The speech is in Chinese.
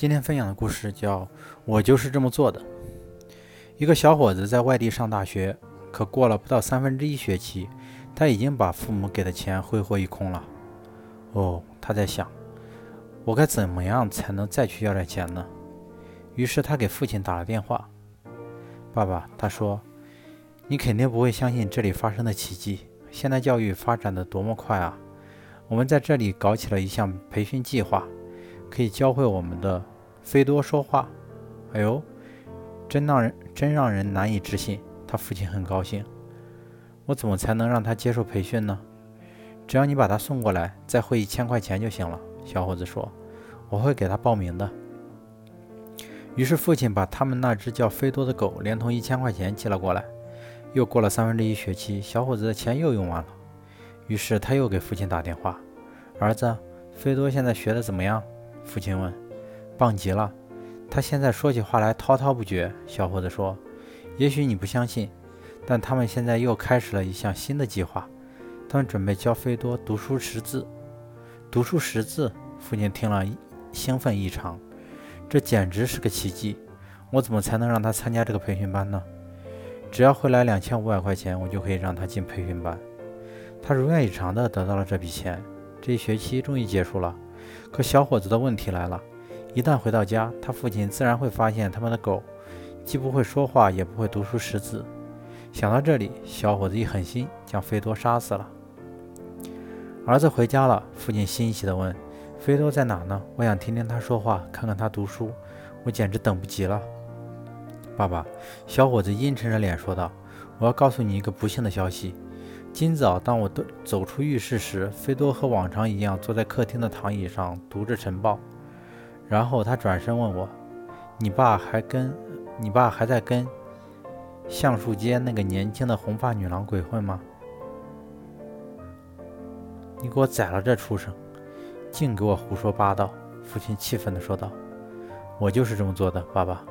今天分享的故事叫《我就是这么做的》。一个小伙子在外地上大学，可过了不到三分之一学期，他已经把父母给的钱挥霍一空了。哦，他在想，我该怎么样才能再去要点钱呢？于是他给父亲打了电话。爸爸，他说，你肯定不会相信这里发生的奇迹。现代教育发展的多么快啊！我们在这里搞起了一项培训计划。可以教会我们的菲多说话，哎呦，真让人真让人难以置信。他父亲很高兴。我怎么才能让他接受培训呢？只要你把他送过来，再汇一千块钱就行了。小伙子说：“我会给他报名的。”于是父亲把他们那只叫菲多的狗连同一千块钱寄了过来。又过了三分之一学期，小伙子的钱又用完了。于是他又给父亲打电话：“儿子，菲多现在学的怎么样？”父亲问：“棒极了，他现在说起话来滔滔不绝。”小伙子说：“也许你不相信，但他们现在又开始了一项新的计划，他们准备教菲多读书识字。读书识字。”父亲听了兴奋异常：“这简直是个奇迹！我怎么才能让他参加这个培训班呢？只要汇来两千五百块钱，我就可以让他进培训班。”他如愿以偿地得到了这笔钱。这一学期终于结束了。可小伙子的问题来了：一旦回到家，他父亲自然会发现他们的狗既不会说话，也不会读书识字。想到这里，小伙子一狠心，将菲多杀死了。儿子回家了，父亲欣喜地问：“菲多在哪呢？我想听听他说话，看看他读书，我简直等不及了。”爸爸，小伙子阴沉着脸说道：“我要告诉你一个不幸的消息。”今早，当我都走出浴室时，菲多和往常一样坐在客厅的躺椅上读着晨报。然后他转身问我：“你爸还跟你爸还在跟橡树街那个年轻的红发女郎鬼混吗？”你给我宰了这畜生！净给我胡说八道！父亲气愤地说道：“我就是这么做的，爸爸。”